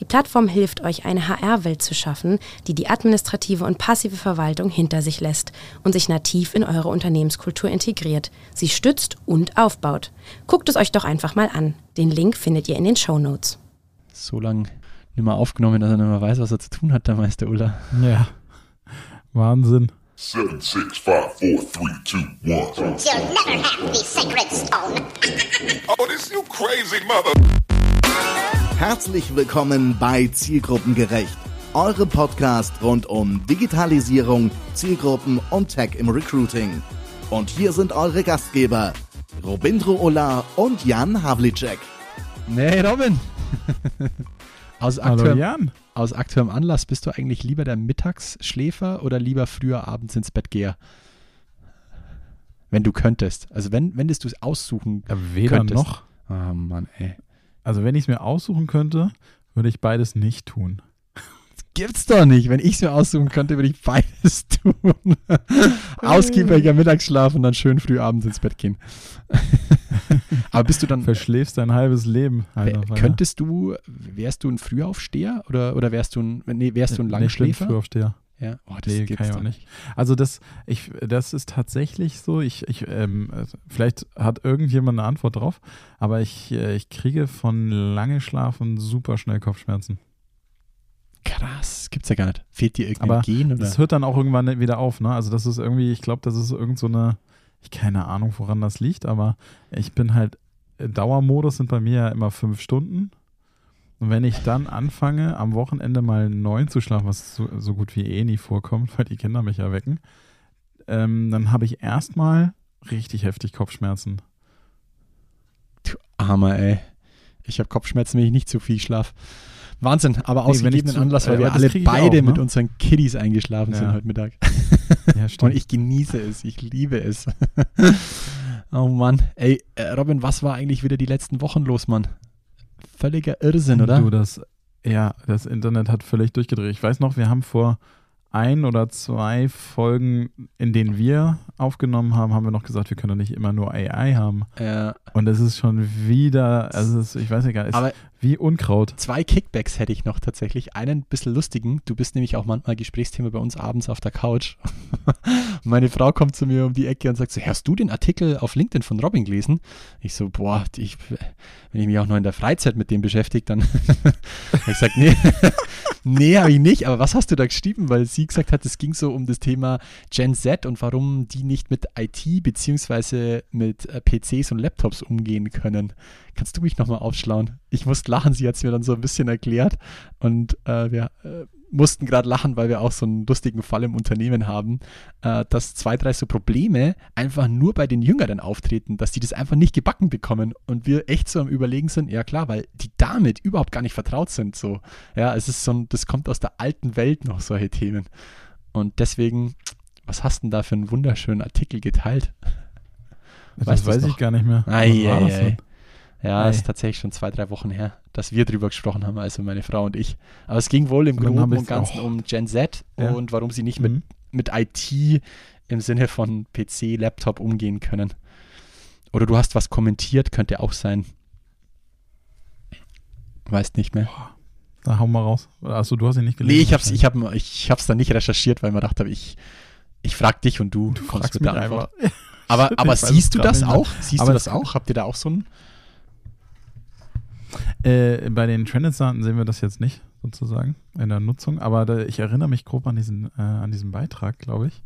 Die Plattform hilft euch, eine HR-Welt zu schaffen, die die administrative und passive Verwaltung hinter sich lässt und sich nativ in eure Unternehmenskultur integriert, sie stützt und aufbaut. Guckt es euch doch einfach mal an. Den Link findet ihr in den Show Notes. So lange nicht mehr aufgenommen, dass er nicht mehr weiß, was er zu tun hat, der Meister Ulla. Ja, Wahnsinn. Seven, six, five, four, three, two, one. You'll never have the sacred stone. Oh, this you crazy mother. Herzlich willkommen bei Zielgruppengerecht, eurem Podcast rund um Digitalisierung, Zielgruppen und Tech im Recruiting. Und hier sind eure Gastgeber, Robindro Ola und Jan Havlicek. Nee, Robin. aus, Hallo aktuellem, Jan. aus aktuellem Anlass bist du eigentlich lieber der Mittagsschläfer oder lieber früher abends ins Bett geher? Wenn du könntest. Also wenn, wenn du es aussuchen Ja, weder könntest. noch. Ah, Mann, ey. Also wenn ich es mir aussuchen könnte, würde ich beides nicht tun. Gibt's doch nicht. Wenn ich es mir aussuchen könnte, würde ich beides tun. Ausgiebiger Mittagsschlaf und dann schön früh abends ins Bett gehen. Aber bist du dann, Verschläfst dein halbes Leben. Alter, könntest du, wärst du ein Frühaufsteher oder, oder wärst du ein, nee, wärst du ein Nee, ich bin Langschläfer? Frühaufsteher. Ja, oh, das Nee, kann ich auch nicht. Also das, ich, das ist tatsächlich so. Ich, ich, ähm, also vielleicht hat irgendjemand eine Antwort drauf, aber ich, äh, ich kriege von lange Schlafen super schnell Kopfschmerzen. Krass, gibt's ja gar nicht. Fehlt dir irgendein Aber Gen oder? Das hört dann auch irgendwann wieder auf, ne? Also das ist irgendwie, ich glaube, das ist irgend so eine, ich keine Ahnung, woran das liegt, aber ich bin halt, äh, Dauermodus sind bei mir ja immer fünf Stunden. Und wenn ich dann anfange, am Wochenende mal neun zu schlafen, was so, so gut wie eh nie vorkommt, weil die Kinder mich ja wecken, ähm, dann habe ich erstmal richtig heftig Kopfschmerzen. Du Armer, ey. Ich habe Kopfschmerzen, wenn ich nicht zu viel schlaf. Wahnsinn, aber Nee, aus ich gegebenen Anlass, weil äh, wir alle beide auch, ne? mit unseren Kiddies eingeschlafen Ja. sind heute Mittag. Ja, Und ich genieße es, ich liebe es. oh Mann. Ey, äh, Robin, was war eigentlich wieder die letzten Wochen los, Mann? Völliger Irrsinn, oder? Du, das, ja, das Internet hat völlig durchgedreht. Ich weiß noch, wir haben vor ein oder zwei Folgen, in denen wir aufgenommen haben, haben wir noch gesagt, wir können doch nicht immer nur AI haben. Äh, Und es ist schon wieder, also es ist, ich weiß nicht gar nicht, es aber ist wie Unkraut. zwei Kickbacks hätte ich noch tatsächlich. Einen bisschen lustigen. Du bist nämlich auch manchmal Gesprächsthema bei uns abends auf der Couch. Meine Frau kommt zu mir um die Ecke und sagt so, hast du den Artikel auf LinkedIn von Robin gelesen? Ich so, boah, ich, wenn ich mich auch noch in der Freizeit mit dem beschäftige, dann ich sag, nee, nee, habe ich nicht. Aber was hast du da geschrieben? Weil sie gesagt hat, es ging so um das Thema Gen Z und warum die nicht mit IT beziehungsweise mit äh, PCs und Laptops umgehen können. Kannst du mich nochmal aufschlauen? Ich musste lachen, sie hat es mir dann so ein bisschen erklärt und äh, wir äh, mussten gerade lachen, weil wir auch so einen lustigen Fall im Unternehmen haben, äh, dass zwei, drei so Probleme einfach nur bei den Jüngeren auftreten, dass die das einfach nicht gebacken bekommen und wir echt so am Überlegen sind, ja klar, weil die damit überhaupt gar nicht vertraut sind, so. Ja, es ist so ein, das kommt aus der alten Welt noch, solche Themen. Und deswegen, was hast du denn da für einen wunderschönen Artikel geteilt? Das Weißt du's weiß ich gar nicht mehr. Ei, Was war Ja, Ei. ist tatsächlich schon zwei, drei Wochen her, dass wir drüber gesprochen haben, also meine Frau und ich. Aber es ging wohl im hab Groben und Ganzen auch. um Gen Z Ja. und warum sie nicht Mhm. mit, mit IT im Sinne von PC, Laptop umgehen können. Oder du hast was kommentiert, könnte auch sein. Weißt nicht mehr. Da hau mal raus. Achso, du hast ihn nicht gelesen. Nee, ich hab's, ich hab, ich hab's dann nicht recherchiert, weil man dachte, ich, ich frag dich und du, kommst fragst mit der Antwort. einfach. Aber, aber ich siehst du das auch? Siehst Aber du das auch? Habt ihr da auch so ein Äh, bei den Trended-Daten sehen wir das jetzt nicht, sozusagen, in der Nutzung. Aber da, ich erinnere mich grob an diesen, äh, an diesen Beitrag, glaube ich.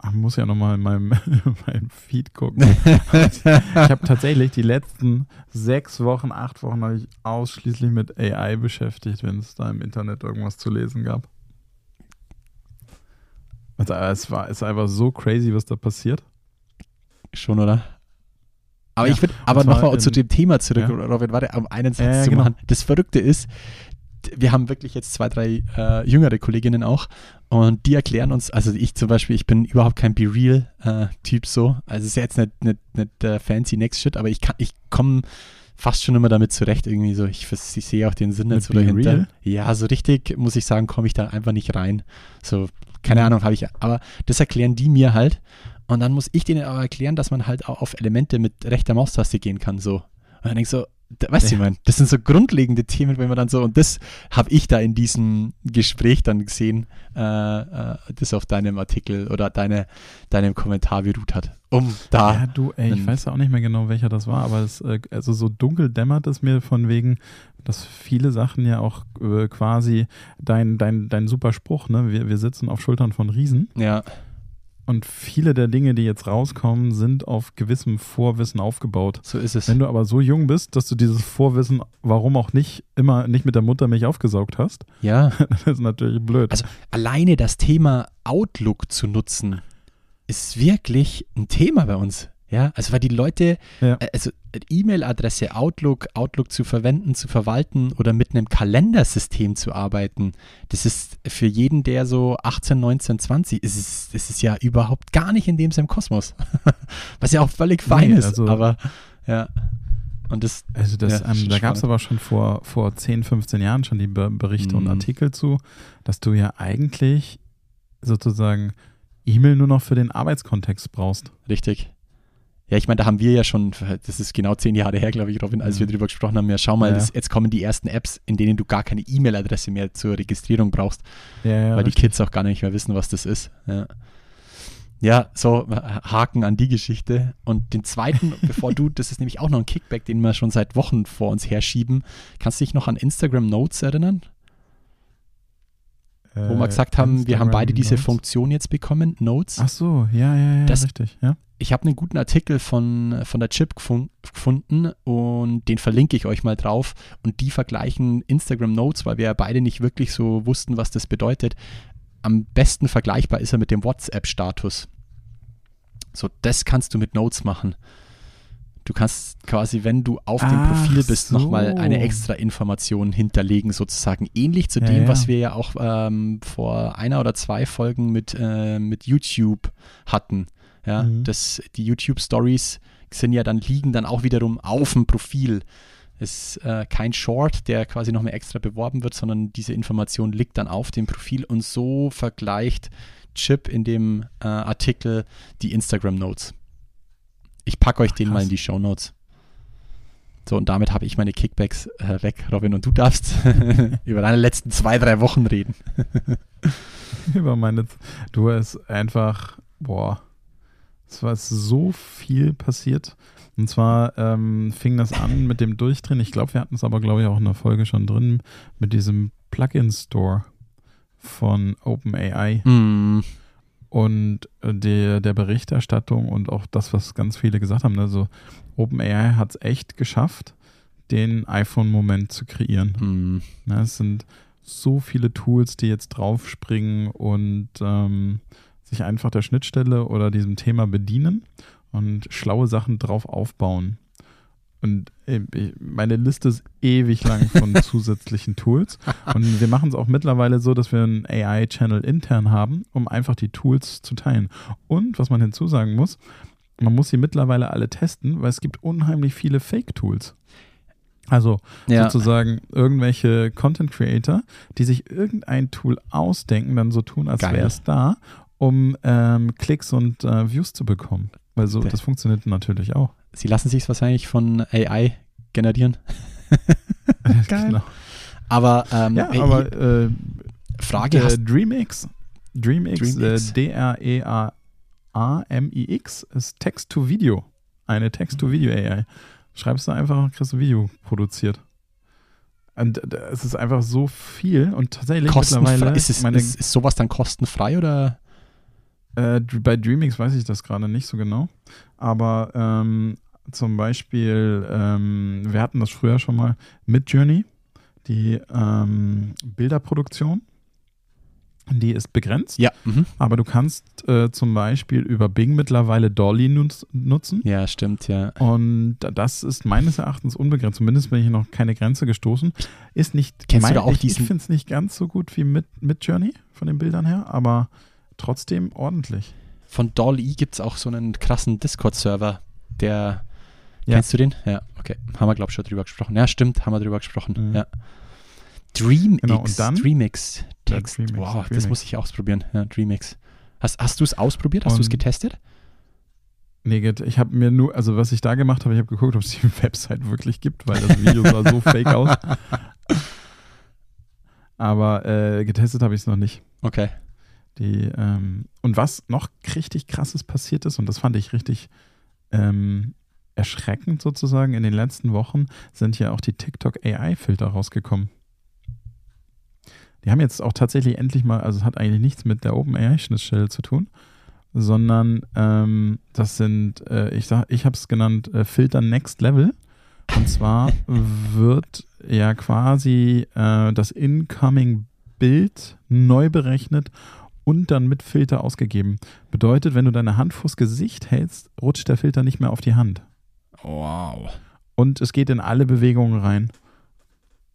Ach, muss ja nochmal in meinem, in meinem Feed gucken. ich habe tatsächlich die letzten sechs Wochen, acht Wochen habe ich ausschließlich mit AI beschäftigt, wenn es da im Internet irgendwas zu lesen gab. Also, es war es ist einfach so crazy, was da passiert. Schon, oder? Aber Ja, ich würde, aber nochmal zu dem Thema zurück, Ja. Robin, warte, um einen Satz ja, zu genau. machen. Das Verrückte ist, wir haben wirklich jetzt zwei, drei äh, jüngere Kolleginnen auch und die erklären uns, also ich zum Beispiel, ich bin überhaupt kein Be Real-Typ so, also es ist ja jetzt nicht, nicht, nicht der fancy Next Shit, aber ich kann, ich komme fast schon immer damit zurecht irgendwie so, ich, ich sehe auch den Sinn Mit jetzt oder Be hinter. Real? Ja, so richtig, muss ich sagen, komme ich da einfach nicht rein. So, keine Ahnung, habe ich, aber das erklären die mir halt und dann muss ich denen aber erklären, dass man halt auch auf Elemente mit rechter Maustaste gehen kann, so. Und dann denk ich so, da, weißt du, mein, das sind so grundlegende Themen, wenn man dann so, und das habe ich da in diesem Gespräch dann gesehen, äh, äh, das auf deinem Artikel oder deine, deinem Kommentar beruht hat. Um da. Ja, du, ey, ich weiß ja auch nicht mehr genau, welcher das war, aber es, äh, also so dunkel dämmert es mir von wegen, dass viele Sachen ja auch äh, quasi dein, dein, dein super Spruch, ne? Wir, wir sitzen auf Schultern von Riesen ja, und viele der Dinge, die jetzt rauskommen, sind auf gewissem Vorwissen aufgebaut. so ist es. Wenn du aber so jung bist, dass du dieses Vorwissen, warum auch nicht, immer nicht mit der Muttermilch aufgesaugt hast, Ja. das ist natürlich blöd. Also alleine das Thema Outlook zu nutzen, ist wirklich ein Thema bei uns. Ja, also weil die Leute, Ja. äh, also E-Mail-Adresse Outlook, Outlook zu verwenden, zu verwalten oder mit einem Kalendersystem zu arbeiten, das ist für jeden, der so 18, 19, 20 ist, es- das ist ja überhaupt gar nicht in dem seinem Kosmos. Was ja auch völlig fein Nee, ist, also- aber ja. Und das, Also das, Ja, ähm, da gab es aber schon vor, vor 10, 15 Jahren schon die Be Berichte und Mhm. Artikel zu, dass du ja eigentlich sozusagen E-Mail nur noch für den Arbeitskontext brauchst. Richtig. Ja, ich meine, da haben wir ja schon, das ist genau zehn Jahre her, glaube ich, Robin, als wir Mhm. drüber gesprochen haben, ja, schau mal, Ja. das, jetzt kommen die ersten Apps, in denen du gar keine E-Mail-Adresse mehr zur Registrierung brauchst, Ja, ja, weil die richtig. Kids auch gar nicht mehr wissen, was das ist. Ja, ja so äh, Haken an die Geschichte. Und den zweiten, bevor du, das ist nämlich auch noch ein Kickback, den wir schon seit Wochen vor uns herschieben. Kannst du dich noch an Instagram Notes erinnern? Wo wir Äh, gesagt haben, wir haben Instagram beide diese Notes. Funktion jetzt bekommen, Notes. Ach so, ja, ja, ja, Das- richtig, ja. Ich habe einen guten Artikel von, von der Chip gefun- gefunden und den verlinke ich euch mal drauf. Und die vergleichen Instagram Notes, weil wir ja beide nicht wirklich so wussten, was das bedeutet. Am besten vergleichbar ist er mit dem WhatsApp-Status. So, das kannst du mit Notes machen. Du kannst quasi, wenn du auf dem Ach Profil bist, nochmal so. eine extra Information hinterlegen, sozusagen. Ähnlich zu Ja, dem, ja. was wir ja auch ähm, vor einer oder zwei Folgen mit, äh, mit YouTube hatten. Ja, Mhm. das, die YouTube-Stories sind ja dann, liegen dann auch wiederum auf dem Profil. Es ist äh, kein Short, der quasi noch mehr extra beworben wird, sondern diese Information liegt dann auf dem Profil und so vergleicht Chip in dem äh, Artikel die Instagram Notes. Ich packe euch Ach, den mal in die Show Notes. So, und damit habe ich meine Kickbacks äh, weg, Robin, und du darfst über deine letzten zwei, drei Wochen reden. Über meine, du hast einfach, boah, es war so viel passiert. Und zwar ähm, fing das an mit dem Durchdrehen. Ich glaube, wir hatten es aber, glaube ich, auch in der Folge schon drin, mit diesem Plugin-Store von OpenAI Mm, und äh, der, der Berichterstattung und auch das, was ganz viele gesagt haben. Also OpenAI hat es echt geschafft, den iPhone-Moment zu kreieren. mm, Ja, es sind so viele Tools, die jetzt draufspringen und ähm, sich einfach der Schnittstelle oder diesem Thema bedienen und schlaue Sachen drauf aufbauen. Und äh, meine Liste ist ewig lang von zusätzlichen Tools. Und wir machen es auch mittlerweile so, dass wir einen AI-Channel intern haben, um einfach die Tools zu teilen. Und was man hinzusagen muss, man muss sie mittlerweile alle testen, weil es gibt unheimlich viele Fake-Tools. Also ja, sozusagen irgendwelche Content Creator, die sich irgendein Tool ausdenken, dann so tun, als wäre es da, um ähm, Klicks und äh, Views zu bekommen. Weil so, das funktioniert natürlich auch. sie lassen sich wahrscheinlich von AI generieren. Geil. Genau. Aber, ähm, Ja, ey, aber äh, Frage äh, hast DreamX, DreamX, DreamX. Äh, D-R-E-A-A-M-I-X ist Text-to-Video. Eine Text-to-Video-AI. Schreibst du einfach, kriegst du ein Video produziert. Und äh, es ist einfach so viel und tatsächlich kostenfrei. mittlerweile Ist, es, meine, ist, ist sowas dann kostenfrei oder? Äh, bei DreamX weiß ich das gerade nicht so genau. Aber ähm, zum Beispiel, ähm, wir hatten das früher schon mal mit Journey, die ähm, Bilderproduktion. Die ist begrenzt, Ja, mhm. aber du kannst äh, zum Beispiel über Bing mittlerweile Dolly nutz, nutzen. ja, stimmt, ja. Und das ist meines Erachtens unbegrenzt. Zumindest bin ich noch keine Grenze gestoßen. Ist nicht. Kennst du da auch ich, diesen- Ich finde es nicht ganz so gut wie mit, mit Journey von den Bildern her, aber trotzdem ordentlich. Von Dolly gibt es auch so einen krassen Discord-Server, der. Ja. Kennst du den? Ja, okay. Haben wir, glaube ich, schon drüber gesprochen. Ja, stimmt, haben wir drüber gesprochen. Mhm. Ja. DreamX. Genau, und dann- Dreamix. Ja, Text. Dreamix, wow, das Dreamix. muss ich ausprobieren. Ja, Dreamix. Hast, hast du es ausprobiert? Hast du es getestet? Nee, ich habe mir nur, also was ich da gemacht habe, ich habe geguckt, ob es die Website wirklich gibt, weil das Video sah so fake aus. Aber äh, getestet habe ich es noch nicht. Okay. Die, ähm, und was noch richtig krasses passiert ist, und das fand ich richtig ähm, erschreckend sozusagen, in den letzten Wochen sind ja auch die TikTok AI-Filter rausgekommen. Die haben jetzt auch tatsächlich endlich mal, also es hat eigentlich nichts mit der OpenAI-Schnittstelle zu tun, sondern ähm, das sind, äh, ich sag, ich habe es genannt, äh, Filter Next Level. Und zwar wird ja quasi äh, das Incoming Bild neu berechnet und dann mit Filter ausgegeben. Bedeutet, wenn du deine Hand vors Gesicht hältst, rutscht der Filter nicht mehr auf die Hand. Wow. Und es geht in alle Bewegungen rein.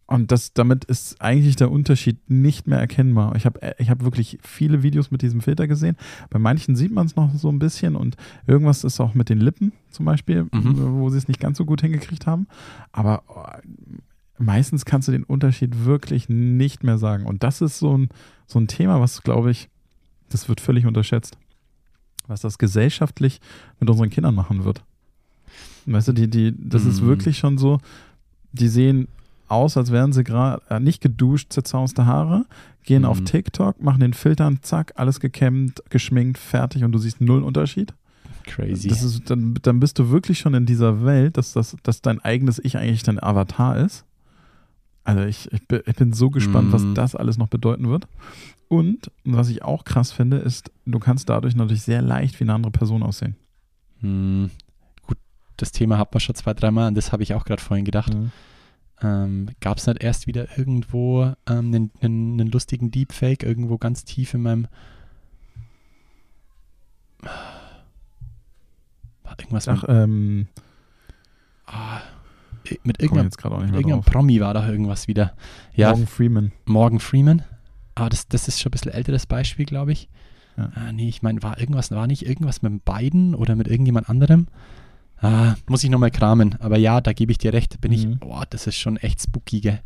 Und das, damit ist eigentlich der Unterschied nicht mehr erkennbar. Ich habe ich hab wirklich viele Videos mit diesem Filter gesehen. Bei manchen sieht man es noch so ein bisschen und irgendwas ist auch mit den Lippen zum Beispiel, Mhm. wo sie es nicht ganz so gut hingekriegt haben. Aber oh, meistens kannst du den Unterschied wirklich nicht mehr sagen. Und das ist so ein, so ein Thema, was, glaube ich, das wird völlig unterschätzt. Was das gesellschaftlich mit unseren Kindern machen wird. Weißt du, die, die, das ist Mhm. wirklich schon so, die sehen aus, als wären sie gerade äh, nicht geduscht, zerzauste Haare, gehen auf Mhm. TikTok, machen den Filtern, zack, alles gekämmt, geschminkt, fertig und du siehst null Unterschied. Crazy. Das ist, dann, dann bist du wirklich schon in dieser Welt, dass, das, dass dein eigenes Ich eigentlich dein Avatar ist. Also ich, ich, bin, ich bin so gespannt, was Mhm. das alles noch bedeuten wird. Und was ich auch krass finde, ist, du kannst dadurch natürlich sehr leicht wie eine andere Person aussehen. Hm, gut, das Thema hat man schon zwei, dreimal und das habe ich auch gerade vorhin gedacht. Ähm, Gab es nicht erst wieder irgendwo ähm, einen, einen lustigen Deepfake irgendwo ganz tief in meinem. War irgendwas Ach, mit, ähm, ah, mit ich irgendeinem. Promi war da irgendwas wieder. Ja, Morgan Freeman. Morgan Freeman. Aber das, das ist schon ein bisschen älteres Beispiel, glaube ich. Ja. Ah, nee, ich meine, war irgendwas, war nicht irgendwas mit dem Biden oder mit irgendjemand anderem? Ah, muss ich nochmal kramen. Aber ja, da gebe ich dir recht. Bin ich, Mhm. boah, das ist schon echt spooky, gell?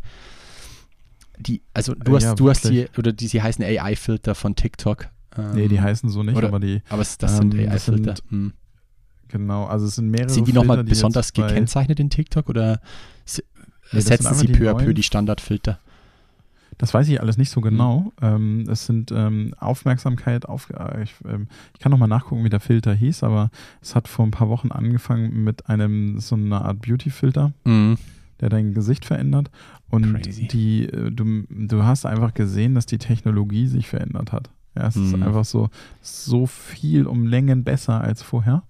Die, also du Äh, hast, ja, du hast die, oder die, sie heißen AI-Filter von TikTok. Ähm, Nee, die heißen so nicht, oder- aber die, Aber das sind ähm, das AI-Filter. Genau, also es sind mehrere Sind die nochmal besonders gekennzeichnet in TikTok oder sind setzen sie peu à peu die Standardfilter? Das weiß ich alles nicht so Mhm. genau. Ähm, es sind ähm, Aufmerksamkeit auf. Äh, ich, ähm, ich kann nochmal nachgucken, wie der Filter hieß, aber es hat vor ein paar Wochen angefangen mit einem so einer Art Beauty-Filter, Mhm. der dein Gesicht verändert. Und Crazy. die, äh, du, du hast einfach gesehen, dass die Technologie sich verändert hat. Ja, es ist Mhm. einfach so, so viel um Längen besser als vorher.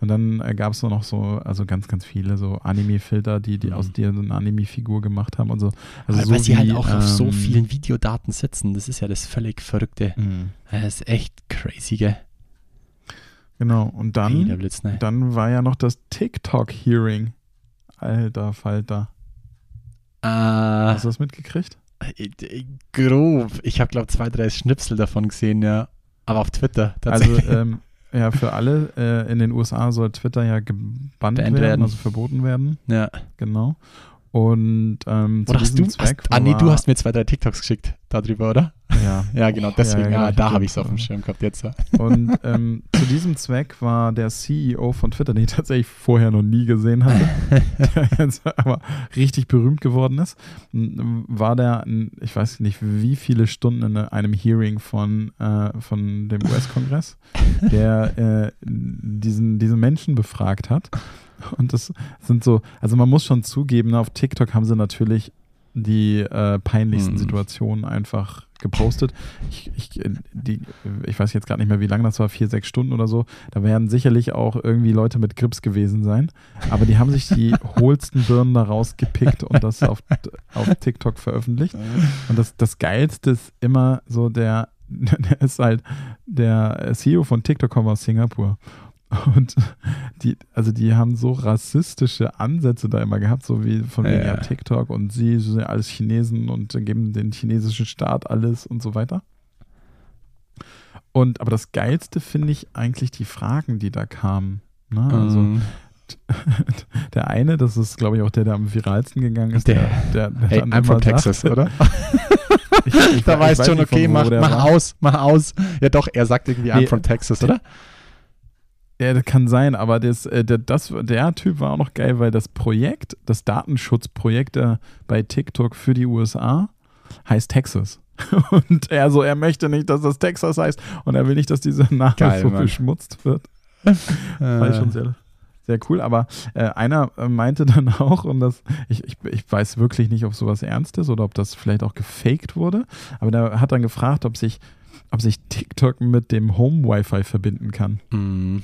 Und dann äh, gab es noch so, also ganz, ganz viele so Anime-Filter, die, die Mhm. aus dir so eine Anime-Figur gemacht haben und so. Also Weil so sie halt auch auf so ähm, vielen Videodaten sitzen. Das ist ja das völlig Verrückte. Mhm. Das ist echt crazy, gell? Genau, und Hey, dann, Blitz, ne? dann war ja noch das TikTok-Hearing. Alter Falter. Ah, Hast du das mitgekriegt? Äh, äh, grob. Ich habe, glaube zwei, drei Schnipsel davon gesehen, ja. Aber auf Twitter Also, tatsächlich. ähm, ja, für alle äh, in den USA soll Twitter ja gebannt werden, werden. also verboten werden. ja. Genau. Und ähm, zu Oder hast diesem du? Zweck Hast, ah, nee, du hast mir zwei, drei TikToks geschickt darüber, oder? Ja. Ja, genau, deswegen. ja, Ja, genau, da habe ich es auf dem Schirm gehabt jetzt. ja. Und ähm, zu diesem Zweck war der CEO von Twitter, den ich tatsächlich vorher noch nie gesehen hatte, der jetzt aber richtig berühmt geworden ist, war der, ich weiß nicht wie viele Stunden in einem Hearing von, äh, von dem US-Kongress, der äh, diesen, diesen Menschen befragt hat. Und das sind so, also man muss schon zugeben, auf TikTok haben sie natürlich die äh, peinlichsten Mhm. Situationen einfach gepostet. Ich, ich, die, ich weiß jetzt gar nicht mehr, wie lange das war, vier, sechs Stunden oder so. Da werden sicherlich auch irgendwie Leute mit Grips gewesen sein. Aber die haben sich die hohlsten Birnen da rausgepickt und das auf, auf TikTok veröffentlicht. Und das, das Geilste ist immer so der, der ist halt der CEO von TikTok kommt aus Singapur. Und die, also die haben so rassistische Ansätze da immer gehabt, so wie von wegen Ja. TikTok und sie sind ja alles Chinesen und geben den chinesischen Staat alles und so weiter. Und aber das Geilste finde ich eigentlich die Fragen, die da kamen. Ne? Also Ähm, der eine, das ist glaube ich auch der, der am viralsten gegangen ist, der, der, der hey, dann I'm from Texas, sagte- oder? Ich, ich, da ich weißt weiß schon, okay, mach, der mach aus, mach aus. Ja doch, er sagt irgendwie I'm Nee, from Texas, oder? Ja, das kann sein, aber das, äh, der, das, der Typ war auch noch geil, weil das Projekt, das Datenschutzprojekt äh, bei TikTok für die USA heißt Texas. Und er so, er möchte nicht, dass das Texas heißt und er will nicht, dass dieser Name Geil, so Mann. beschmutzt wird. War ich schon sehr, sehr cool. Aber äh, einer äh, meinte dann auch, und das, ich, ich, ich weiß wirklich nicht, ob sowas ernst ist oder ob das vielleicht auch gefaked wurde, aber der hat dann gefragt, ob sich, ob sich TikTok mit dem Home-Wi-Fi verbinden kann. Mhm.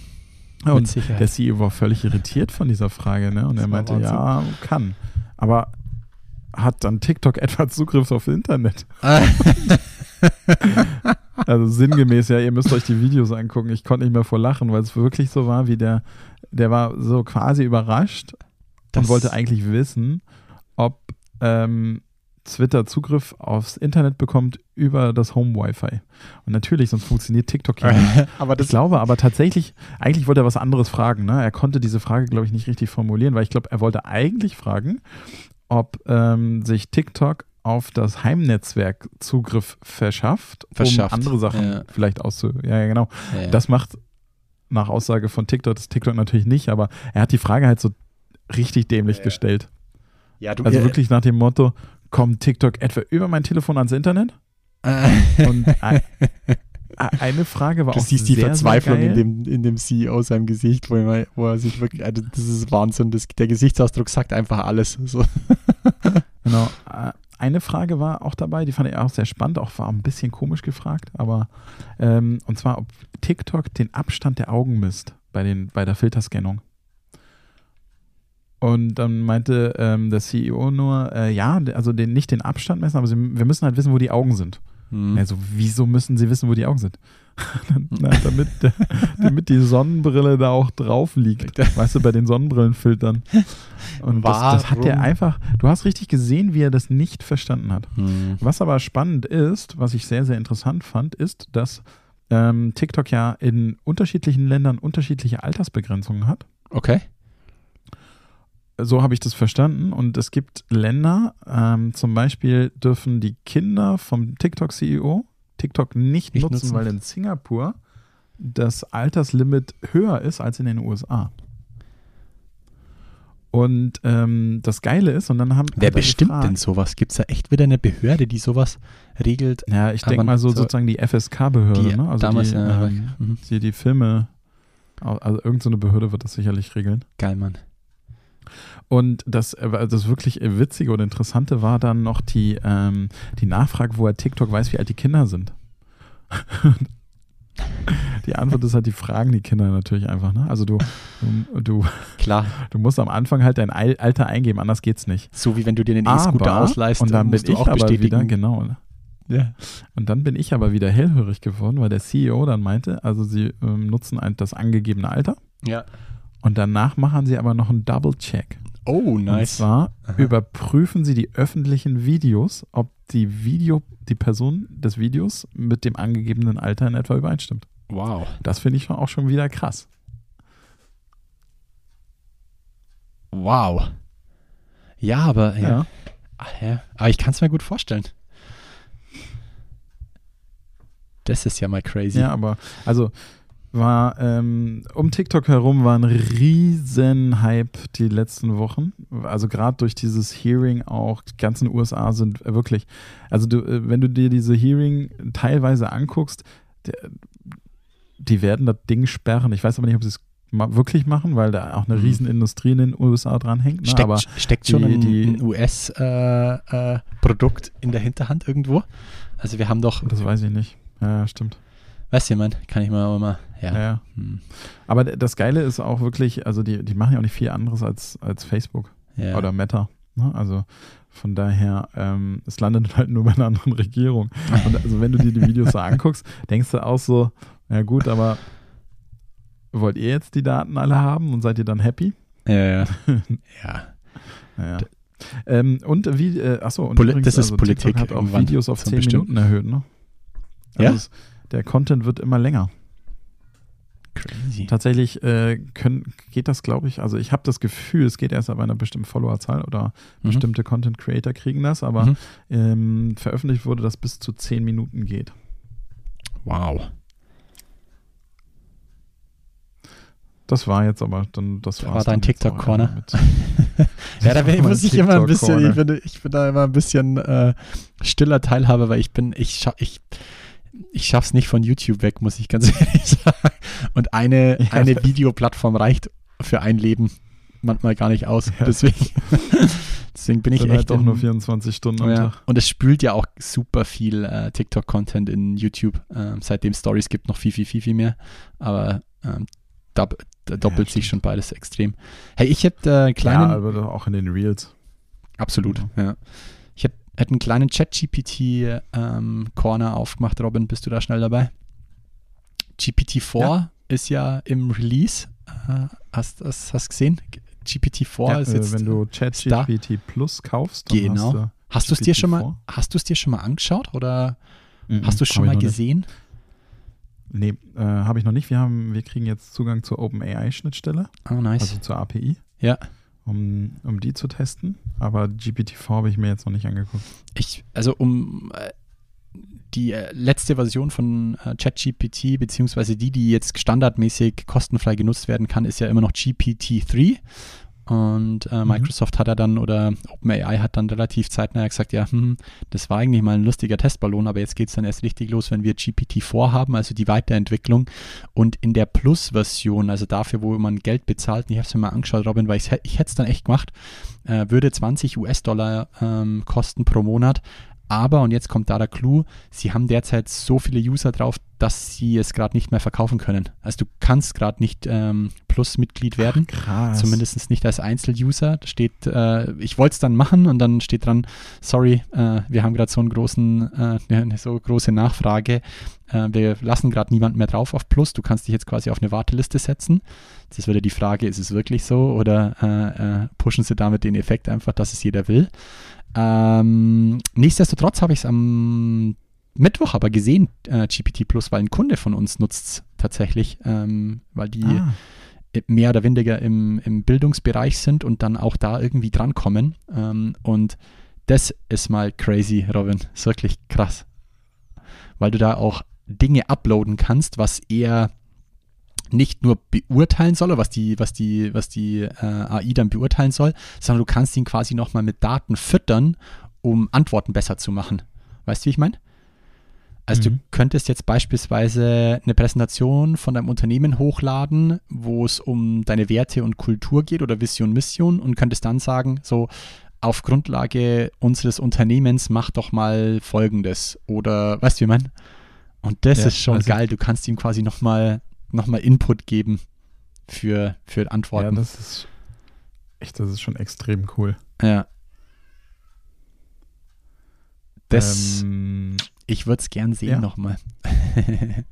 Und Sicherheit. der CEO war völlig irritiert von dieser Frage, ne? Und Das er meinte, ja, kann. Aber hat dann TikTok etwa Zugriff auf Internet? Also sinngemäß, ja, ihr müsst euch die Videos angucken. Ich konnte nicht mehr vor lachen, weil es wirklich so war, wie der, der war so quasi überrascht Das- und wollte eigentlich wissen, ob ähm, Twitter Zugriff aufs Internet bekommt über das Home-Wi-Fi. Und natürlich, sonst funktioniert TikTok ja nicht. aber das Ich glaube aber tatsächlich, eigentlich wollte er was anderes fragen. Ne? Er konnte diese Frage, glaube ich, nicht richtig formulieren, weil ich glaube, er wollte eigentlich fragen, ob ähm, sich TikTok auf das Heimnetzwerk Zugriff verschafft, Verschafft, um andere Sachen ja. vielleicht auszu... Ja, ja, genau. Ja, ja. Das macht nach Aussage von TikTok, das TikTok natürlich nicht, aber er hat die Frage halt so richtig dämlich gestellt. ja, du, Also ja, wirklich nach dem Motto, kommt TikTok etwa über mein Telefon ans Internet? Äh, Und ein, eine Frage war du auch siehst die sehr, Verzweiflung sehr in dem, in dem CEO seinem Gesicht, wo er, wo er sich wirklich, also das ist Wahnsinn. Das, der Gesichtsausdruck sagt einfach alles. So. Genau. Äh, Eine Frage war auch dabei, die fand ich auch sehr spannend, auch war ein bisschen komisch gefragt, aber ähm, und zwar, ob TikTok den Abstand der Augen misst bei, den, bei der Filterscannung. Und dann meinte ähm, der CEO nur, äh, ja, also den, nicht den Abstand messen, aber sie, wir müssen halt wissen, wo die Augen sind. Hm. Also, wieso müssen sie wissen, wo die Augen sind? Na, damit, damit die Sonnenbrille da auch drauf liegt. Weißt du, bei den Sonnenbrillenfiltern. Und das, das hat der einfach, du hast richtig gesehen, wie er das nicht verstanden hat. Hm. Was aber spannend ist, was ich sehr, sehr interessant fand, ist, dass ähm, TikTok ja in unterschiedlichen Ländern unterschiedliche Altersbegrenzungen hat. Okay. So habe ich das verstanden. Und es gibt Länder, ähm, zum Beispiel dürfen die Kinder vom TikTok-CEO TikTok nicht, Nicht nutzen, nutzen. weil in Singapur das Alterslimit höher ist als in den USA. Und ähm, das Geile ist, und dann haben Wer er bestimmt gefragt- denn sowas? Gibt es da echt wieder eine Behörde, die sowas regelt? Ja, ich denke mal so, so- sozusagen die FSK-Behörde, ne? Also damals, die, ja, ähm, mhm. die die Filme, also irgendeine so Behörde wird das sicherlich regeln. Geil, Mann. Und das, äh, das wirklich Witzige und Interessante war dann noch die, ähm, die Nachfrage, woher TikTok weiß, wie alt die Kinder sind. die Antwort ist halt, die fragen die Kinder natürlich einfach. Ne? Also du, du, du, Klar. du musst am Anfang halt dein Al- Alter eingeben, anders geht's nicht. So wie wenn du dir den E-Scooter ausleihst, und dann bin musst du ich auch aber bestätigen. wieder, genau, Ja. Und dann bin ich aber wieder hellhörig geworden, weil der CEO dann meinte, also sie ähm, nutzen ein, das angegebene Alter ja. Und danach machen sie aber noch einen Double-Check. Oh, Und nice. zwar Aha. überprüfen sie die öffentlichen Videos, ob die Video, die Person des Videos mit dem angegebenen Alter in etwa übereinstimmt. Wow. Das finde ich auch schon wieder krass. Wow. Ja, aber ja. Ja. Ach, ja. Aber ich kann es mir gut vorstellen. Das ist ja mal crazy. Ja, aber also war ähm, um TikTok herum war ein riesen Hype die letzten Wochen. Also gerade durch dieses Hearing auch, die ganzen USA sind wirklich, also du, äh, wenn du dir diese Hearing teilweise anguckst, der, die werden das Ding sperren. Ich weiß aber nicht, ob sie es wirklich machen, weil da auch eine Mhm. riesen Industrie in den USA dranhängt. Ne? Steckt, aber steckt schon die- ein, die- ein US-Produkt in der Hinterhand irgendwo? Also wir haben doch, das weiß ich nicht. Ja, stimmt. Weißt du, man, kann ich mal aber mal, ja. Ja. Hm. Aber das Geile ist auch wirklich, also die, die machen ja auch nicht viel anderes als, als Facebook ja. oder Meta. Ne? Also von daher, ähm, es landet halt nur bei einer anderen Regierung. Und also wenn du dir die Videos so anguckst, denkst du auch so, ja gut, aber wollt ihr jetzt die Daten alle haben und seid ihr dann happy? Ja, ja. ja. Ja. Ähm, und wie, äh, achso, und Poli- übrigens, das ist also Politik TikTok hat auch Videos auf zum 10 Bestimmten. Minuten erhöht, ne? Also Ja? es, der Content wird immer länger. Crazy. Tatsächlich äh, können, geht das, glaube ich, also ich habe das Gefühl, es geht erst ab einer bestimmten Followerzahl oder Mhm. bestimmte Content Creator kriegen das, aber Mhm. ähm, veröffentlicht wurde, dass bis zu 10 Minuten geht. Wow. Das war jetzt aber dann, das Da war dein einmal mit- Ja, da bin, muss ich immer ein bisschen, ich bin, ich bin da immer ein bisschen äh, stiller Teilhaber, weil ich bin, ich scha ich, ich schaff's nicht von YouTube weg, muss ich ganz ehrlich sagen. Und eine, Ja. eine Videoplattform reicht für ein Leben manchmal gar nicht aus. Ja. Deswegen, deswegen bin ich Dann echt halt doch nur 24 Stunden am ja. Tag. Und es spült ja auch super viel äh, TikTok-Content in YouTube. Ähm, seitdem Stories gibt, noch viel, viel, viel, viel mehr. Aber ähm, da, da doppelt sich stimmt. schon beides extrem. Hey, ich hätte äh, einen Ja, kleinen. aber auch in den Reels. Absolut, Genau. ja. Hätte hätt einen kleinen Chat-GPT-Corner aufgemacht, Robin. Bist du da schnell dabei? GPT-4 Ja. ist ja im Release. Äh, hast du hast, gesehen? GPT-4 Ja, ist äh, jetzt. wenn du. ChatGPT Plus kaufst, dann Genau. hast du hast du es dir schon mal, GPT-4. hast du es dir schon mal angeschaut oder Mhm, hast du es schon mal gesehen? Nicht. Nee, äh, habe ich noch nicht. Wir, haben, wir kriegen jetzt Zugang zur OpenAI-Schnittstelle, Oh, nice. also zur API, ja. Um, um die zu testen. Aber GPT-4 habe ich mir jetzt noch nicht angeguckt. Ich, also um äh, die äh, letzte Version von äh, ChatGPT, beziehungsweise die, die jetzt standardmäßig kostenfrei genutzt werden kann, ist ja immer noch GPT-3. Und äh, Mhm. Microsoft hat ja dann oder OpenAI hat dann relativ zeitnah gesagt, ja, hm, das war eigentlich mal ein lustiger Testballon, aber jetzt geht es dann erst richtig los, wenn wir GPT-4 haben, also die Weiterentwicklung. Und in der Plus-Version, also dafür, wo man Geld bezahlt, und ich habe es mir mal angeschaut, Robin, weil ich, ich hätte es dann echt gemacht, äh, würde 20 US-Dollar ähm, kosten pro Monat. Aber, und jetzt kommt da der Clou, sie haben derzeit so viele User drauf, dass sie es gerade nicht mehr verkaufen können. Also du kannst gerade nicht ähm, Plus-Mitglied werden. Krass. Zumindest nicht als Einzeluser. Da steht, äh, ich wollte es dann machen und dann steht dran, sorry, äh, wir haben gerade so einen großen, äh, eine so große Nachfrage. Äh, wir lassen gerade niemanden mehr drauf auf Plus. Du kannst dich jetzt quasi auf eine Warteliste setzen. Jetzt ist wieder die Frage, ist es wirklich so oder äh, äh, pushen sie damit den Effekt einfach, dass es jeder will? Ähm, nichtsdestotrotz habe ich es am Mittwoch aber gesehen, äh, GPT Plus, weil ein Kunde von uns nutzt es tatsächlich, ähm, weil die Ah, mehr oder weniger im, im Bildungsbereich sind und dann auch da irgendwie drankommen. Ähm, und das ist mal crazy, Robin. Ist wirklich krass. Weil du da auch Dinge uploaden kannst, was er nicht nur beurteilen soll, oder was die, was die, was die äh, AI dann beurteilen soll, sondern du kannst ihn quasi nochmal mit Daten füttern, um Antworten besser zu machen. Weißt du, wie ich meine? Also du Mhm. könntest jetzt beispielsweise eine Präsentation von deinem Unternehmen hochladen, wo es um deine Werte und Kultur geht oder Vision, Mission und könntest dann sagen, so auf Grundlage unseres Unternehmens mach doch mal Folgendes oder weißt du, wie ich meine? Und das Ja, ist schon also- geil. Du kannst ihm quasi nochmal noch mal Input geben für, für ja, Antworten. das ist echt, das ist schon extrem cool. Ja. Das, Ähm, ich würde es gern sehen ja. nochmal.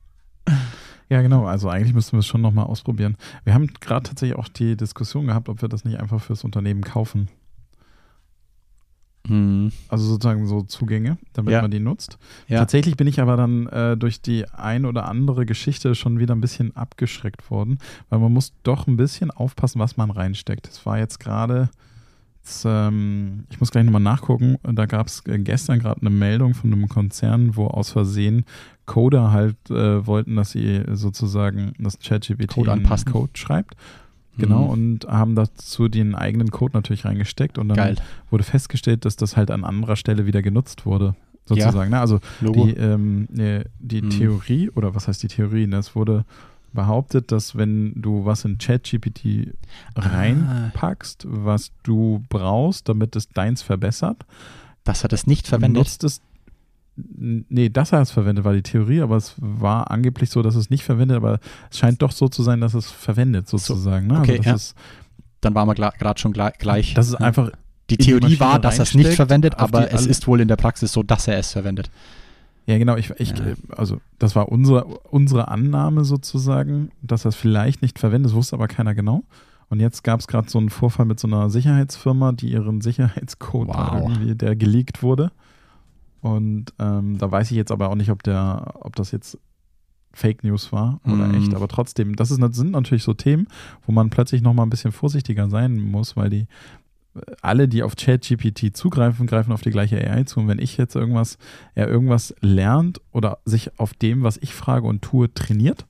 ja, genau. Also eigentlich müssten wir es schon nochmal ausprobieren. Wir haben gerade tatsächlich auch die Diskussion gehabt, ob wir das nicht einfach fürs Unternehmen kaufen. Hm. Also sozusagen so Zugänge, damit Ja. man die nutzt. Ja. Tatsächlich bin ich aber dann äh, durch die ein oder andere Geschichte schon wieder ein bisschen abgeschreckt worden, weil man muss doch ein bisschen aufpassen, was man reinsteckt. Es war jetzt gerade, ähm, ich muss gleich nochmal nachgucken, da gab es gestern gerade eine Meldung von einem Konzern, wo aus Versehen Coder halt äh, wollten, dass sie sozusagen das ChatGPT Code. Code schreibt. Genau, Mhm. und haben dazu den eigenen Code natürlich reingesteckt und dann Geil. wurde festgestellt, dass das halt an anderer Stelle wieder genutzt wurde, sozusagen. Ne? Also Logo. die, ähm, ne, die Mhm. Theorie, oder was heißt die Theorie? Ne? Es wurde behauptet, dass wenn du was in ChatGPT Ah. reinpackst, was du brauchst, damit es deins verbessert, dass er das nicht verwendet. nutzt es Nee, das hat es verwendet, war die Theorie, aber es war angeblich so, dass es nicht verwendet, aber es scheint doch so zu sein, dass es verwendet, sozusagen. Ne? okay, also das ja. ist, Dann waren wir gerade schon gleich. das ist ja. einfach Die die Theorie Maschine war, dass er es nicht verwendet, aber die es ist wohl in der Praxis so, dass er es verwendet. Ja, genau. Ich, ich, Ja. Also, das war unsere, unsere Annahme sozusagen, dass er es vielleicht nicht verwendet. Das wusste aber keiner genau. Und jetzt gab es gerade so einen Vorfall mit so einer Sicherheitsfirma, die ihren Sicherheitscode Wow. irgendwie, der geleakt wurde. Und ähm, da weiß ich jetzt aber auch nicht, ob der, ob das jetzt Fake News war oder Mhm. echt. Aber trotzdem, das ist, sind natürlich so Themen, wo man plötzlich nochmal ein bisschen vorsichtiger sein muss, weil die äh, alle, die auf ChatGPT zugreifen, greifen auf die gleiche AI zu. Und wenn ich jetzt irgendwas, er irgendwas lernt oder sich auf dem, was ich frage und tue, trainiert,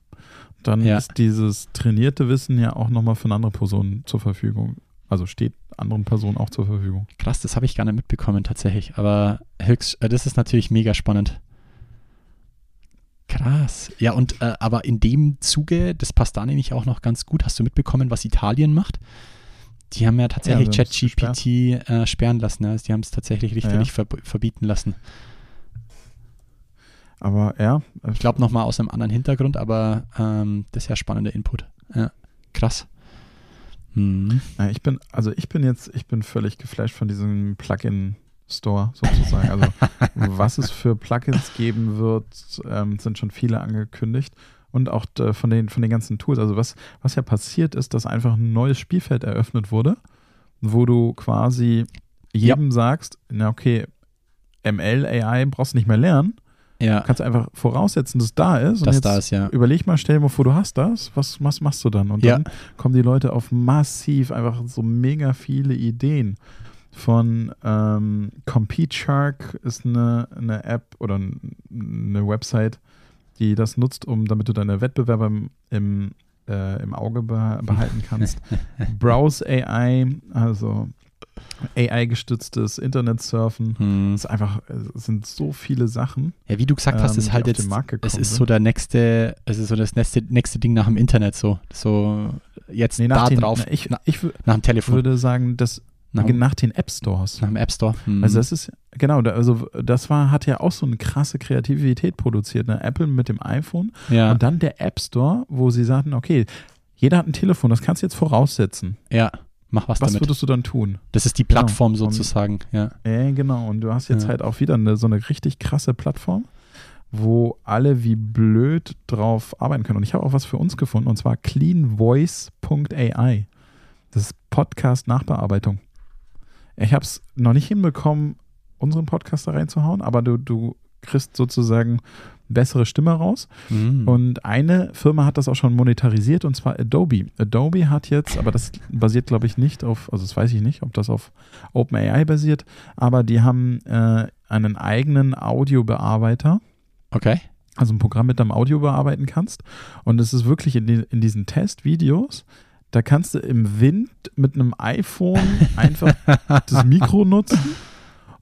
dann Ja. ist dieses trainierte Wissen ja auch nochmal für eine andere Person zur Verfügung. Also steht anderen Personen auch zur Verfügung. Krass, das habe ich gar nicht mitbekommen tatsächlich. Aber höchst, äh, das ist natürlich mega spannend. Krass. Ja, und äh, aber in dem Zuge, das passt da nämlich auch noch ganz gut. Hast du mitbekommen, was Italien macht? Die haben ja tatsächlich Ja, ChatGPT äh, sperren lassen. Also die haben es tatsächlich richterlich Ja. verb- verbieten lassen. Aber ja, Ich glaube nochmal aus einem anderen Hintergrund, aber ähm, das ist ja spannender Input. Ja, krass. Hm. Ja, ich bin, also ich bin jetzt, ich bin völlig geflasht von diesem Plugin-Store sozusagen. Also was es für Plugins geben wird, ähm, sind schon viele angekündigt. Und auch äh, von den, von den ganzen Tools. Also was, was ja passiert ist, dass einfach ein neues Spielfeld eröffnet wurde, wo du quasi jedem sagst, na okay, ML, AI brauchst du nicht mehr lernen. Ja, Kannst einfach voraussetzen, dass es da ist. Und das jetzt da ist ja. überleg mal, stell dir mal vor, du hast das, was, was machst du dann? Und Ja. dann kommen die Leute auf massiv, einfach so mega viele Ideen. Von ähm, Compete Shark ist eine, eine App oder eine Website, die das nutzt, um damit du deine Wettbewerber im, im, äh, im Auge beh- behalten kannst. Browse AI, also AI-gestütztes Internetsurfen. Hm. Es ist einfach, es sind so viele Sachen. Ja, wie du gesagt hast, ähm, ist halt jetzt, es ist so der nächste, es ist so das nächste, nächste Ding nach dem Internet so. So jetzt Nee, da nach den, drauf, na, ich, na, ich nach dem Telefon, würde sagen, dass nach, nach den App Stores. nach dem App Store. Hm. Also das ist, genau, also das war, hat ja auch so eine krasse Kreativität produziert. Ne? Apple mit dem iPhone ja, und dann der App Store, wo sie sagten, okay, jeder hat ein Telefon, das kannst du jetzt voraussetzen. ja, mach was, Was damit. würdest du dann tun? Das ist die Genau. Plattform Und- sozusagen, ja. Ja, genau. Und du hast jetzt Ja. halt auch wieder eine, so eine richtig krasse Plattform, wo alle wie blöd drauf arbeiten können. Und ich habe auch was für uns gefunden, und zwar cleanvoice.ai. Das ist Podcast-Nachbearbeitung. Ich habe es noch nicht hinbekommen, unseren Podcast da reinzuhauen, aber du, du kriegst sozusagen bessere Stimme raus. Hm. Und eine Firma hat das auch schon monetarisiert und zwar Adobe. Adobe hat jetzt, aber das basiert glaube ich nicht auf, also das weiß ich nicht, ob das auf OpenAI basiert, aber die haben äh, einen eigenen Audiobearbeiter, okay. also ein Programm, mit dem Audio bearbeiten kannst. Und es ist wirklich in, die, in diesen Testvideos, da kannst du im Wind mit einem iPhone einfach das Mikro nutzen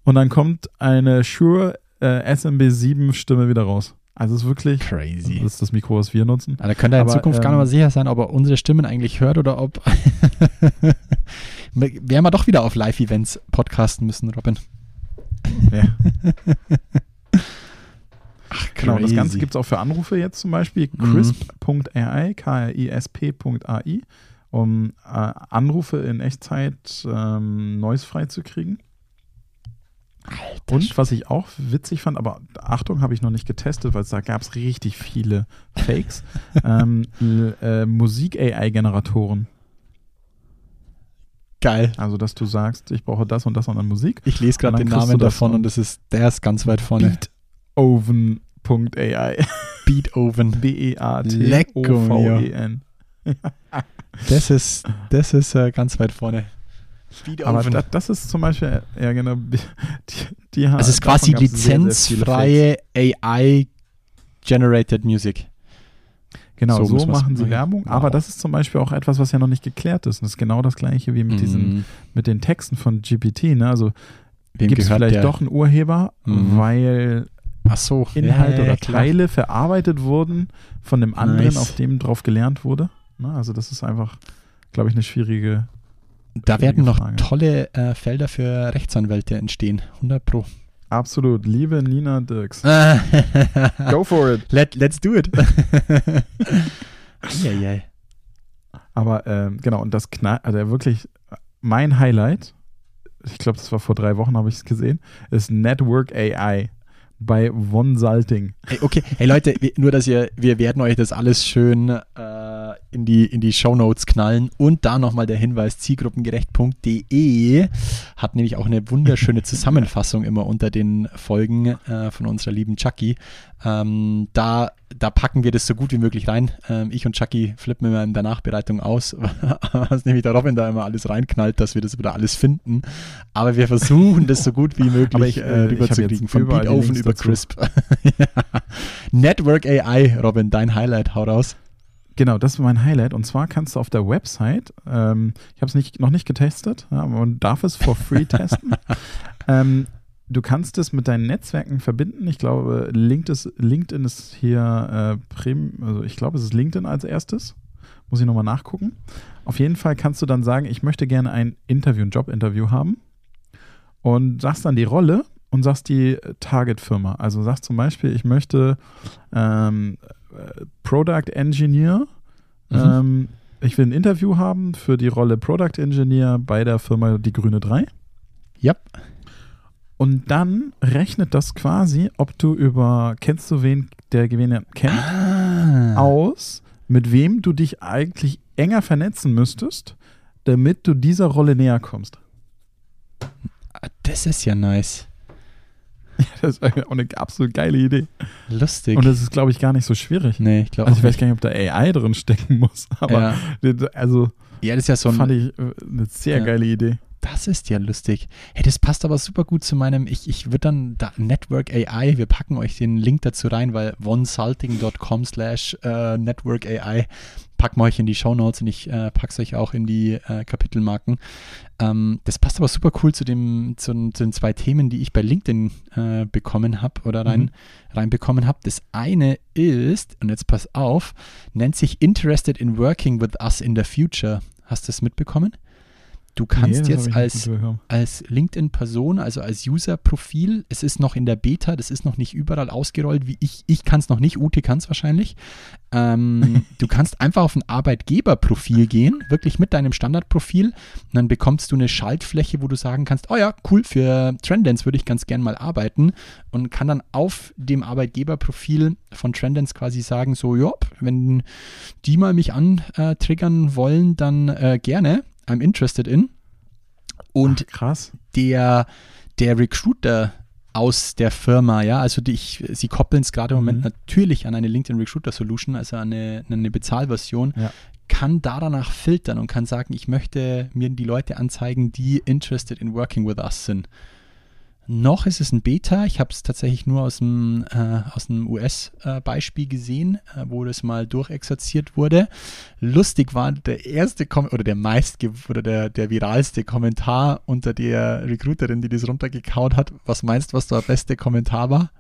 und dann kommt eine Shure äh, SMB7 Stimme wieder raus. Also es ist wirklich, Crazy. das ist das Mikro, was wir nutzen. Ah, Da könnt ihr in Aber, Zukunft gar ähm, nicht mal sicher sein, ob er unsere Stimmen eigentlich hört oder ob wir doch wieder auf Live-Events podcasten müssen, Robin. Ja. Ach, Genau, das Ganze gibt es auch für Anrufe jetzt zum Beispiel. Crisp.ai, K-R-I-S-P.ai, um äh, Anrufe in Echtzeit ähm, noise-frei zu kriegen. Und was ich auch witzig fand, aber Achtung, habe ich noch nicht getestet, weil da gab es richtig viele Fakes, ähm, äh, Musik-AI-Generatoren. Geil. Also, dass du sagst, ich brauche das und das an Musik. Ich lese gerade Und den dann Namen davon und- und das ist, der ist ganz weit vorne. Beetoven.ai. Beethoven. E B-E-A-T-O-V-E-N. Das ist, das ist äh, ganz weit vorne. Aber Beethoven. das, ist zum Beispiel, ja genau, die, die haben- es ist quasi lizenzfreie AI-generated Music. Genau, So so, machen sie. Werbung. Wow. Aber das ist zum Beispiel auch etwas, was ja noch nicht geklärt ist. Und das ist genau das gleiche wie mit, diesen, Mhm. mit den Texten von GPT. Ne? Also gibt es vielleicht der? doch einen Urheber, Mhm. weil Ach so. Inhalte ja, oder klar. Teile verarbeitet wurden von dem anderen, Nice. auf dem drauf gelernt wurde. Ne? Also das ist einfach, glaube ich, eine schwierige. Da werden noch Frage. tolle äh, Felder für Rechtsanwälte entstehen. 100 Pro. Absolut. Liebe Nina Dirks. Go for it. Let, let's do it. Eieiei. Aber ähm, genau, und das Knall, also wirklich mein Highlight ich glaube, das war vor drei Wochen, habe ich es gesehen, ist Network AI bei Von Salting. Hey, okay, hey Leute, nur dass ihr, wir werden euch das alles schön äh, in die, in die Shownotes knallen und da nochmal der Hinweis, zielgruppengerecht.de hat nämlich auch eine wunderschöne Zusammenfassung immer unter den Folgen äh, von unserer lieben Chucky. Ähm, da, da packen wir das so gut wie möglich rein. Ähm, ich und Chucky flippen immer in der Nachbereitung aus, was nämlich der Robin da immer alles reinknallt, dass wir das wieder alles finden. Aber wir versuchen das so gut wie möglich Aber ich, äh, äh, ich hab rüberzukriegen. Von Links über. Crisp. ja. Network AI, Robin, dein Highlight, hau raus. Genau, das war mein Highlight. Und zwar kannst du auf der Website, ähm, ich habe es nicht, noch nicht getestet, ja, aber man darf es for free testen. ähm, du kannst es mit deinen Netzwerken verbinden. Ich glaube, LinkedIn ist, hier äh, Prim, also ich glaube, es ist LinkedIn als erstes. Muss ich nochmal nachgucken. Auf jeden Fall kannst du dann sagen, ich möchte gerne ein Interview, ein Jobinterview haben. Und sagst dann die Rolle und sagst die Target-Firma. Also sagst zum Beispiel, ich möchte ähm, äh, Product Engineer. Mhm. Ähm, ich will ein Interview haben für die Rolle Product Engineer bei der Firma Die Grüne 3. Ja. Und dann rechnet das quasi, ob du über, kennst du wen, der wen kennt, Ah. aus, mit wem du dich eigentlich enger vernetzen müsstest, damit du dieser Rolle näher kommst. Ah, Das ist ja nice. Das ist auch eine absolut geile Idee. Lustig. Und das ist, glaube ich, gar nicht so schwierig. nee, ich glaube Also ich weiß gar nicht, ob da AI drin stecken muss, aber Ja. also ja, das ist ja so fand ein, ich äh, eine sehr Ja. geile Idee. Das ist ja lustig. Hey, das passt aber super gut zu meinem, ich, ich würde dann da Network AI, wir packen euch den Link dazu rein, weil vonsalting.com slash äh, Network AI packen wir euch in die Shownotes und ich äh, pack's euch auch in die äh, Kapitelmarken. Ähm, das passt aber super cool zu, dem, zu, den- zu den zwei Themen, die ich bei LinkedIn äh, bekommen habe oder rein, Mhm. reinbekommen habe. Das eine ist, und jetzt pass auf, nennt sich Interested in Working with Us in the Future. Hast du das mitbekommen? Du kannst Nee, jetzt als, als LinkedIn-Person, also als User-Profil, es ist noch in der Beta, das ist noch nicht überall ausgerollt, wie ich, ich kann es noch nicht, Ute kann es wahrscheinlich. Ähm, du kannst einfach auf ein Arbeitgeberprofil gehen, wirklich mit deinem Standardprofil, und dann bekommst du eine Schaltfläche, wo du sagen kannst, oh ja, cool, für Trendance würde ich ganz gern mal arbeiten und kann dann auf dem Arbeitgeberprofil von Trendance quasi sagen, so, ja, wenn die mal mich antriggern wollen, dann äh, gerne, I'm interested in. Und Ach, krass. der, der Recruiter aus der Firma, ja, also die, ich, sie koppeln es gerade im Moment Mhm. natürlich an eine LinkedIn Recruiter Solution, also an eine, eine Bezahlversion, Ja. kann da danach filtern und kann sagen, ich möchte mir die Leute anzeigen, die interested in working with us sind. Noch ist es ein Beta. Ich habe es tatsächlich nur aus dem, äh, dem US-Beispiel gesehen, äh, wo das mal durchexerziert wurde. Lustig war der erste Kom oder der meist oder der, der viralste Kommentar unter der Recruiterin, die das runtergekaut hat. Was meinst du, was der beste Kommentar war?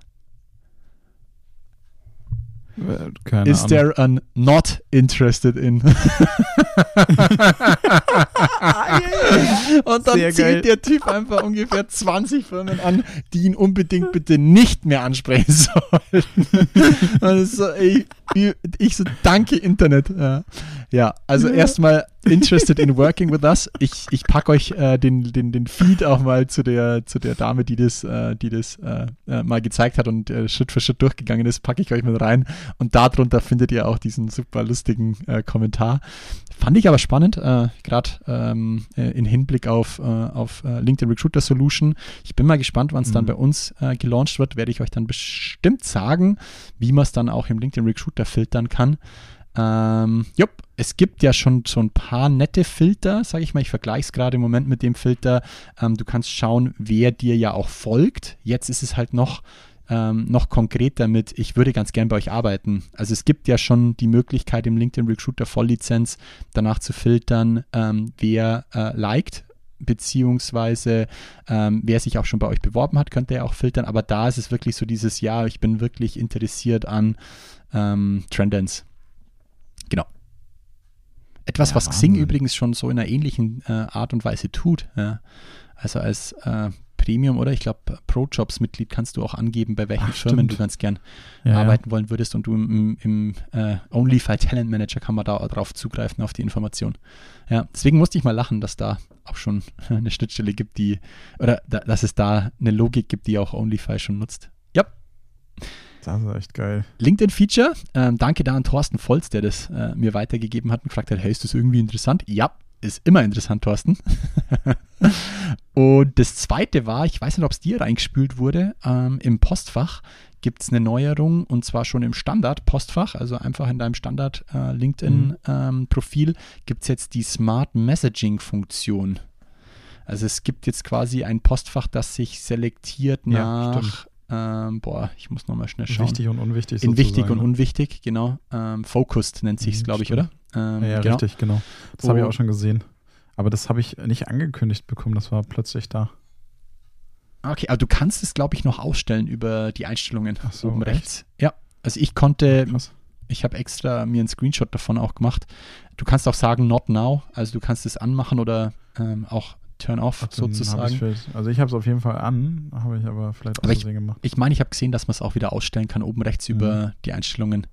Keine Is Ahnung. there an not interested in? Und dann Sehr zählt geil. der Typ einfach ungefähr 20 Firmen an, die ihn unbedingt bitte nicht mehr ansprechen sollten. Und so, ey, ich, ich so, danke Internet. Ja, ja also erstmal interested in working with us. Ich, ich packe euch äh, den, den, den Feed auch mal zu der, zu der Dame, die das, äh, die das äh, äh, mal gezeigt hat und äh, Schritt für Schritt durchgegangen ist, packe ich euch mit rein. Und darunter findet ihr auch diesen super lustigen äh, Kommentar. Fand ich aber spannend, gerade ähm, äh, in Hinblick auf, auf LinkedIn Recruiter Solution. Ich bin mal gespannt, wann es dann Mhm. bei uns gelauncht wird. Werde ich euch dann bestimmt sagen, wie man es dann auch im LinkedIn Recruiter filtern kann. Ähm, jupp, es gibt ja schon so ein paar nette Filter, sage ich mal. Ich vergleiche es gerade im Moment mit dem Filter. Ähm, du kannst schauen, wer dir ja auch folgt. Jetzt ist es halt noch, ähm, noch konkreter mit, ich würde ganz gern bei euch arbeiten. Also es gibt ja schon die Möglichkeit im LinkedIn Recruiter Volllizenz danach zu filtern, ähm, wer äh, liked beziehungsweise ähm, wer sich auch schon bei euch beworben hat, könnt ihr auch filtern, aber da ist es wirklich so dieses Ja, ich bin wirklich interessiert an ähm, Trendance. Etwas, Ja, was Xing Wahnsinn. übrigens schon so in einer ähnlichen äh, Art und Weise tut. Ja. Also als äh, Premium, oder? Ich glaube, Pro-Jobs-Mitglied kannst du auch angeben, bei welchen Ach, Firmen du ganz gern Ja, arbeiten wollen würdest und du im, im äh, OnlyFi Talent Manager kann man da drauf zugreifen auf die Information. Ja, deswegen musste ich mal lachen, dass da auch schon eine Schnittstelle gibt, die, oder da, dass es da eine Logik gibt, die auch OnlyFi schon nutzt. Ja, Das ist echt geil. LinkedIn-Feature. Ähm, danke da an Thorsten Volz, der das äh, mir weitergegeben hat und gefragt hat, hey, ist das irgendwie interessant? Ja, ist immer interessant, Thorsten. und das zweite war, ich weiß nicht, ob es dir reingespült wurde, ähm, im Postfach gibt es eine Neuerung und zwar schon im Standard-Postfach, also einfach in deinem Standard-LinkedIn-Profil gibt es jetzt die Smart Messaging-Funktion. Also es gibt jetzt quasi ein Postfach, das sich selektiert Ja, nach, ähm, boah, ich muss nochmal schnell schauen. Wichtig und unwichtig. In wichtig und ne? unwichtig, genau. Ähm, Focused nennt sich es, Mhm, glaube ich, oder? Ähm, Ja, ja genau. richtig, genau. Das habe ich auch schon gesehen. Aber das habe ich nicht angekündigt bekommen, das war plötzlich da. Okay, aber du kannst es, glaube ich, noch ausstellen über die Einstellungen Ach so, oben echt? rechts. Ja, also ich konnte, Krass. ich habe extra mir einen Screenshot davon auch gemacht. Du kannst auch sagen, not now, also du kannst es anmachen oder ähm, auch turn off Dann hab ich's sozusagen. vielleicht- also ich habe es auf jeden Fall an, habe ich aber vielleicht Aber aus ich- Versehen gemacht. Ich meine, ich habe gesehen, dass man es auch wieder ausstellen kann, oben rechts Mhm. über die Einstellungen.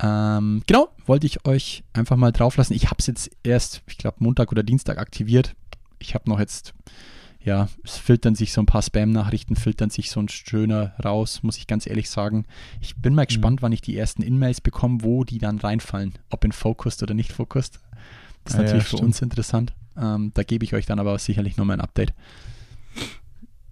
Ähm, genau, wollte ich euch einfach mal drauf lassen. Ich habe es jetzt erst, ich glaube, Montag oder Dienstag aktiviert. Ich habe noch jetzt, ja, es filtern sich so ein paar Spam-Nachrichten, filtern sich so ein schöner raus, muss ich ganz ehrlich sagen. Ich bin mal gespannt, wann ich die ersten In-Mails bekomme, wo die dann reinfallen, ob in Focused oder nicht Focused. Das ist Ah ja, natürlich für stimmt. uns interessant. Ähm, da gebe ich euch dann aber sicherlich nochmal ein Update.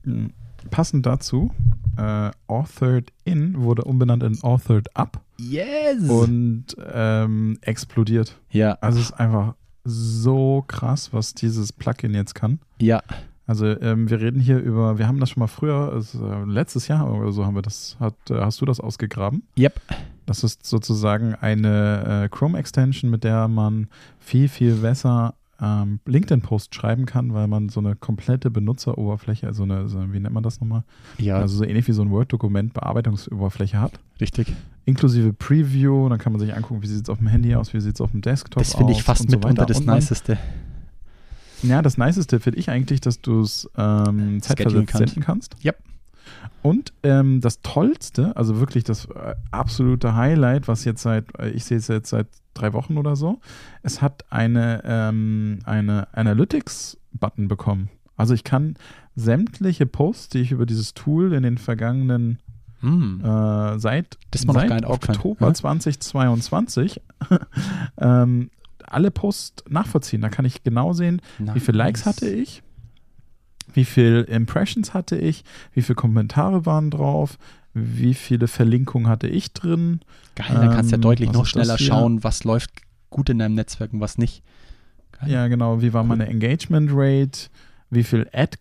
Mhm. Passend dazu, äh, Authored In wurde umbenannt in Authored Up Yes! und ähm, explodiert. ja, Also es ist einfach so krass, was dieses Plugin jetzt kann. ja, Also ähm, wir reden hier über, wir haben das schon mal früher, es, äh, letztes Jahr oder so haben wir das, hat, äh, hast du das ausgegraben? yep. Das ist sozusagen eine äh, Chrome-Extension, mit der man viel, viel besser ähm, LinkedIn-Post schreiben kann, weil man so eine komplette Benutzeroberfläche, also eine, so, wie nennt man das nochmal? Ja, Also so ähnlich wie so ein Word-Dokument Bearbeitungsoberfläche hat. richtig. Inklusive Preview, dann kann man sich angucken, wie sieht es auf dem Handy aus, wie sieht es auf dem Desktop aus. Das finde ich fast so mitunter das Und Niceste. Ja, das Niceste finde ich eigentlich, dass du es ähm, zeitversetzt senden kannst. Yep. Und ähm, das Tollste, also wirklich das äh, absolute Highlight, was jetzt seit, äh, ich sehe es jetzt seit drei Wochen oder so, es hat eine, ähm, eine Analytics-Button bekommen. Also ich kann sämtliche Posts, die ich über dieses Tool in den vergangenen Hm. äh, seit, seit. Oktober Ja. 2022 ähm, alle Posts nachvollziehen. Da kann ich genau sehen, wie viele Likes Nice. hatte ich, wie viele Impressions hatte ich, wie viele Kommentare waren drauf, wie viele Verlinkungen hatte ich drin. Geil, dann kannst du ja Ähm, deutlich noch schneller schauen, was läuft gut in deinem Netzwerk und was nicht. Geil. Ja, genau, wie war meine Engagement Rate, wie viel Ad,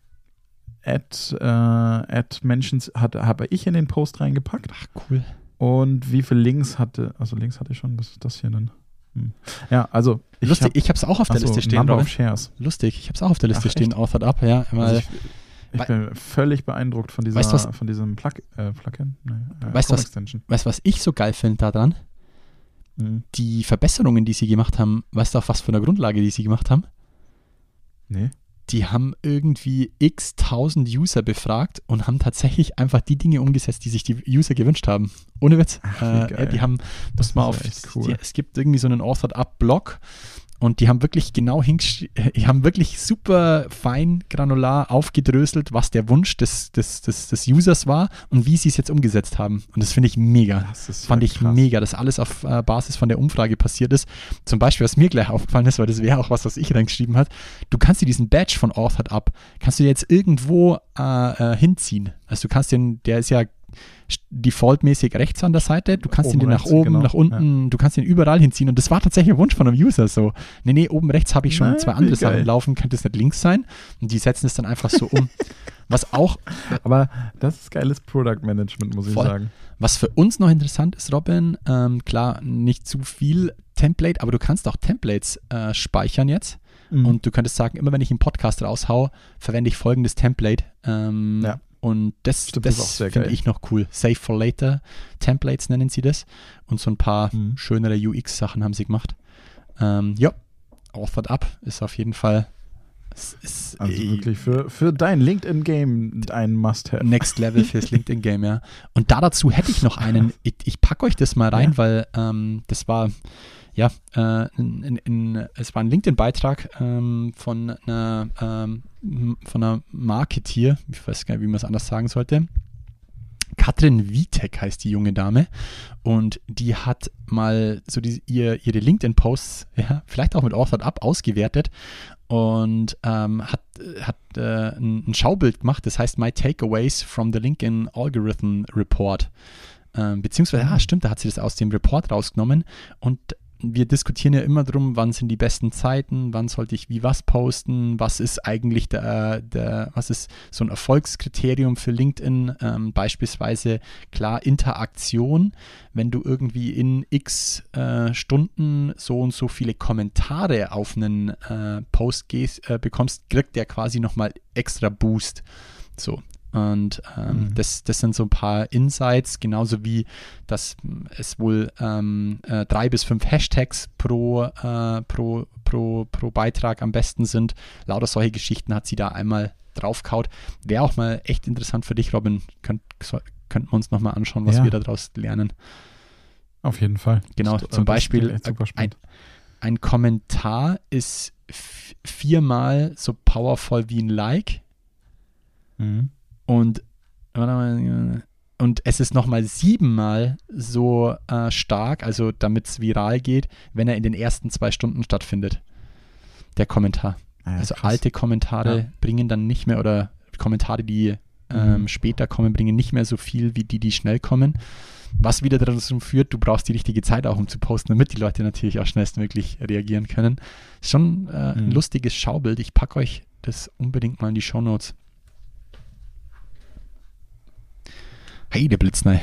Ad, äh, Ad Mentions hatte, habe ich in den Post reingepackt Ach, cool. und wie viele Links hatte, also Links hatte ich schon, was ist das hier denn? Hm. Ja, also ich Lustig, hab- ich habe es auch auf der achso, Liste stehen, Number Shares. Lustig, ich habe es auch auf der Liste Ach, stehen, echt? authored up, ja. Also ich, ich bin völlig beeindruckt von dieser, Weißt was- von diesem Plug, äh, Plugin. Nee, äh, Weißt du was- weißt was ich so geil finde daran? Mhm. Die Verbesserungen, die sie gemacht haben, weißt du, auf was für einer Grundlage die sie gemacht haben? Nee. Die haben irgendwie x tausend User befragt und haben tatsächlich einfach die Dinge umgesetzt, die sich die User gewünscht haben. Ohne Witz. Ach, äh, die haben, muss mal ist auf, cool. die, es gibt irgendwie so einen Authored Up Blog und die haben wirklich genau die haben wirklich super fein granular aufgedröselt, was der Wunsch des, des, des, des Users war und wie sie es jetzt umgesetzt haben. Und das finde ich mega. Das Fand ja ich krass. mega, dass alles auf äh, Basis von der Umfrage passiert ist. Zum Beispiel, was mir gleich aufgefallen ist, weil das wäre auch was, was ich reingeschrieben hat. Du kannst dir diesen Badge von Authored Up, kannst du dir jetzt irgendwo äh, äh, hinziehen. Also du kannst den, der ist ja defaultmäßig rechts an der Seite, du kannst Oben ihn dir nach rechts, oben, genau, nach unten, du kannst ihn überall hinziehen und das war tatsächlich ein Wunsch von einem User so. Nee, nee, oben rechts habe ich schon Nein, zwei andere geil. Sachen laufen, könnte es nicht links sein und die setzen es dann einfach so um. Was auch Aber das ist geiles Product Management, muss ich Voll. sagen. Was für uns noch interessant ist, Robin, ähm, klar, nicht zu viel Template, aber du kannst auch Templates äh, speichern jetzt. Mhm. Und du könntest sagen, immer wenn ich einen Podcast raushau, verwende ich folgendes Template. Ähm, Ja. Und das, Stimmt, das das, finde ich noch cool. Save for Later Templates nennen sie das. Und so ein paar Mhm. schönere UX-Sachen haben sie gemacht. Ähm, ja, Authored Up ist auf jeden Fall ist Also äh, wirklich für, für dein LinkedIn-Game ein Must-Have. Next Level fürs LinkedIn-Game, ja. Und da dazu hätte ich noch einen, ich, ich packe euch das mal rein, Ja. weil ähm, das war, ja, äh, in, in, es war ein LinkedIn-Beitrag ähm, von einer, ähm, von einer Marketeer, ich weiß gar nicht, wie man es anders sagen sollte. Katrin Witek heißt die junge Dame und die hat mal so die, ihr, ihre LinkedIn-Posts, ja, vielleicht auch mit Authored Up ausgewertet und ähm, hat, hat äh, ein, ein Schaubild gemacht, das heißt My Takeaways from the LinkedIn Algorithm Report. Ähm, beziehungsweise, ja, stimmt, da hat sie das aus dem Report rausgenommen und wir diskutieren ja immer drum, wann sind die besten Zeiten, wann sollte ich wie was posten, was ist eigentlich der, der was ist so ein Erfolgskriterium für LinkedIn, ähm, beispielsweise klar Interaktion, wenn du irgendwie in x äh, Stunden so und so viele Kommentare auf einen äh, Post gehst, äh, bekommst, kriegt der quasi nochmal extra Boost. So. Und ähm, Mhm. das, das sind so ein paar Insights, genauso wie, dass es wohl ähm, äh, drei bis fünf Hashtags pro, äh, pro, pro, pro Beitrag am besten sind. Lauter solche Geschichten hat sie da einmal draufkaut. Wäre auch mal echt interessant für dich, Robin. Könnt, so, könnten wir uns nochmal anschauen, was Ja. wir daraus lernen. Auf jeden Fall. Genau, Das- zum das Beispiel ein, ein Kommentar ist viermal so powerful wie ein Like. Mhm. Und, mal, und es ist nochmal siebenmal so äh, stark, also damit es viral geht, wenn er in den ersten zwei Stunden stattfindet. Der Kommentar. Ah ja, also krass. alte Kommentare Ja. bringen dann nicht mehr oder Kommentare, die ähm, Mhm. später kommen, bringen nicht mehr so viel wie die, die schnell kommen. Was wieder dazu führt, du brauchst die richtige Zeit auch, um zu posten, damit die Leute natürlich auch schnellstmöglich reagieren können. Ist schon äh, ein Mhm. lustiges Schaubild. Ich packe euch das unbedingt mal in die Shownotes. Der Blitznei.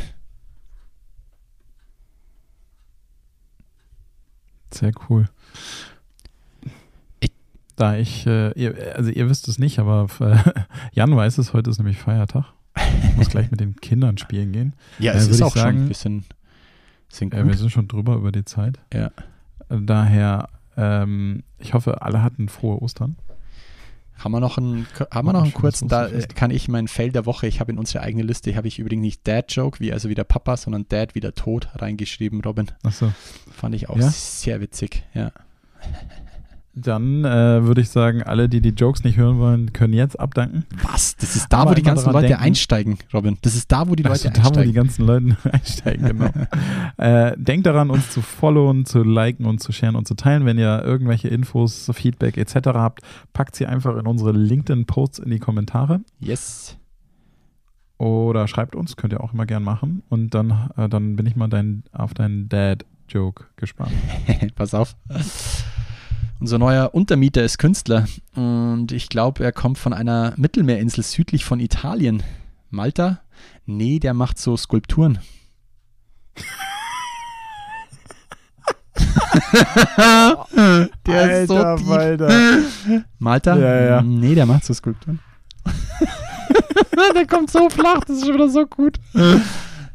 Sehr cool. Ich- da ich, äh, ihr, also ihr wisst es nicht, aber äh, Jan weiß es, heute ist nämlich Feiertag. Ich muss gleich mit den Kindern spielen gehen. Ja, Äh, es würd ist auch schon sagen- ein bisschen, bisschen Äh, wir gut. sind schon drüber über die Zeit. Ja. Äh, Daher, ähm, ich hoffe, alle hatten frohe Ostern. Haben wir noch einen, haben wir noch einen kurzen, da äh, kann ich mein Fail der Woche, ich habe in unsere eigene Liste, habe ich übrigens nicht Dad-Joke, wie also wieder Papa, sondern Dad wieder tot reingeschrieben, Robin. Achso. Fand ich auch Ja? sehr witzig, ja. Dann äh, würde ich sagen, alle, die die Jokes nicht hören wollen, können jetzt abdanken. Was? Das ist da, wo die ganzen Leute denken. einsteigen, Robin. Das ist da, wo die Leute Also da, wo die einsteigen. ganzen Leute einsteigen, genau. äh, denkt daran, uns zu followen, zu liken und zu sharen und zu teilen. Wenn ihr irgendwelche Infos, Feedback etc. habt, packt sie einfach in unsere LinkedIn-Posts in die Kommentare yes. oder schreibt uns, könnt ihr auch immer gern machen. Und dann, äh, dann bin ich mal dein, auf deinen Dad-Joke gespannt. Pass auf. Unser neuer Untermieter ist Künstler und ich glaube, er kommt von einer Mittelmeerinsel südlich von Italien. Malta? Nee, der macht so Skulpturen. der ist so Alter. Walter. Malta? Ja, ja. Nee, der macht so Skulpturen. der kommt so flach, das ist schon wieder so gut.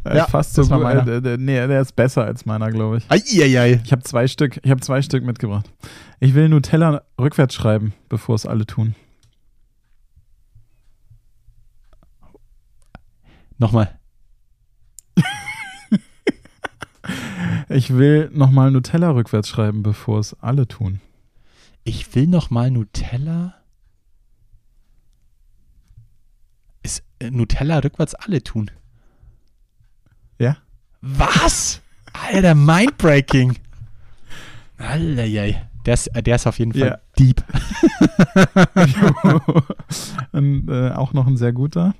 Äh, Ja, fast so gut. Äh, der- nee, der ist besser als meiner, glaube ich. Eieiei. Ich habe zwei Stück. Ich habe zwei Stück mitgebracht. Ich will Nutella rückwärts schreiben, bevor es alle tun. Nochmal. Ich will nochmal Nutella rückwärts schreiben, bevor es alle tun. Ich will noch mal Nutella. Ist äh, Nutella rückwärts alle tun? Ja? Was? Alter, mindbreaking. Eieiei. Der ist, äh, der ist auf jeden Fall Ja. deep. Und, äh, auch noch ein sehr guter.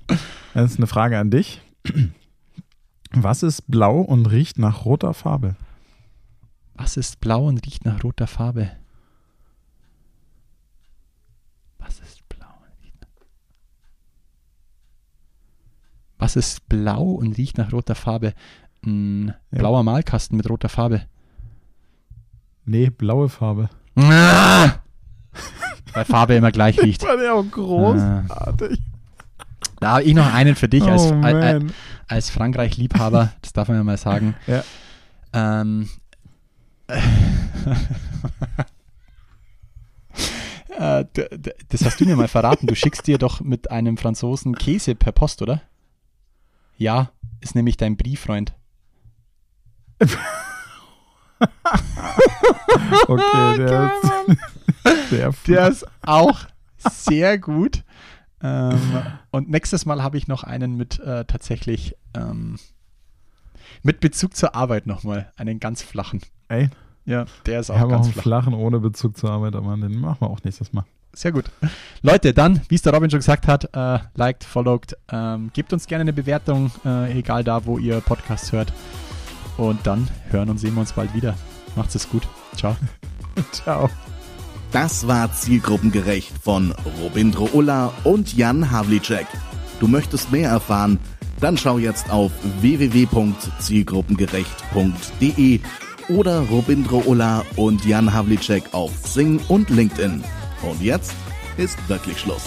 Das ist eine Frage an dich. Was ist blau und riecht nach roter Farbe? Was ist blau und riecht nach roter Farbe? Was ist blau und riecht nach... Was ist blau und riecht nach roter Farbe? Ein Ja. blauer Malkasten mit roter Farbe. Nee, blaue Farbe. Weil Farbe immer gleich riecht. War der auch großartig. Da habe ich noch einen für dich als, oh, al- al- man. als Frankreich-Liebhaber, das darf man ja mal sagen. Ja. Ähm, Äh, das hast du mir mal verraten. Du schickst dir doch mit einem Franzosen Käse per Post, oder? Ja, ist nämlich dein Brieffreund. Okay, der ist sehr Der ist auch sehr gut. Ähm, und nächstes Mal habe ich noch einen mit äh, tatsächlich ähm, mit Bezug zur Arbeit nochmal. Einen ganz flachen. Ey, Ja, der ist wir auch auch ganz einen flach. flachen ohne Bezug zur Arbeit, aber den machen wir auch nächstes Mal. Sehr gut. Leute, dann, wie es der Robin schon gesagt hat, äh, liked, followed, ähm, gebt uns gerne eine Bewertung, äh, egal da, wo ihr Podcasts hört. Und dann hören und sehen wir uns bald wieder. Macht's es gut. Ciao. Ciao. Das war Zielgruppengerecht von Robindro Ulla und Jan Havlicek. Du möchtest mehr erfahren? Dann schau jetzt auf www.zielgruppengerecht.de oder Robindro Ulla und Jan Havlicek auf Xing und LinkedIn. Und jetzt ist wirklich Schluss.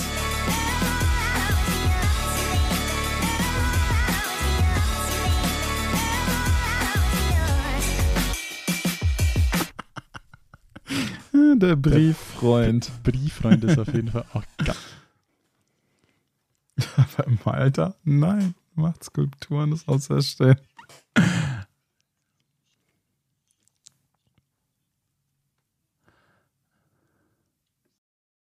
Der Brieffreund. Brieffreund ist auf jeden Fall auch geil. Aber im Alter? Nein, macht Skulpturen das auserstellen.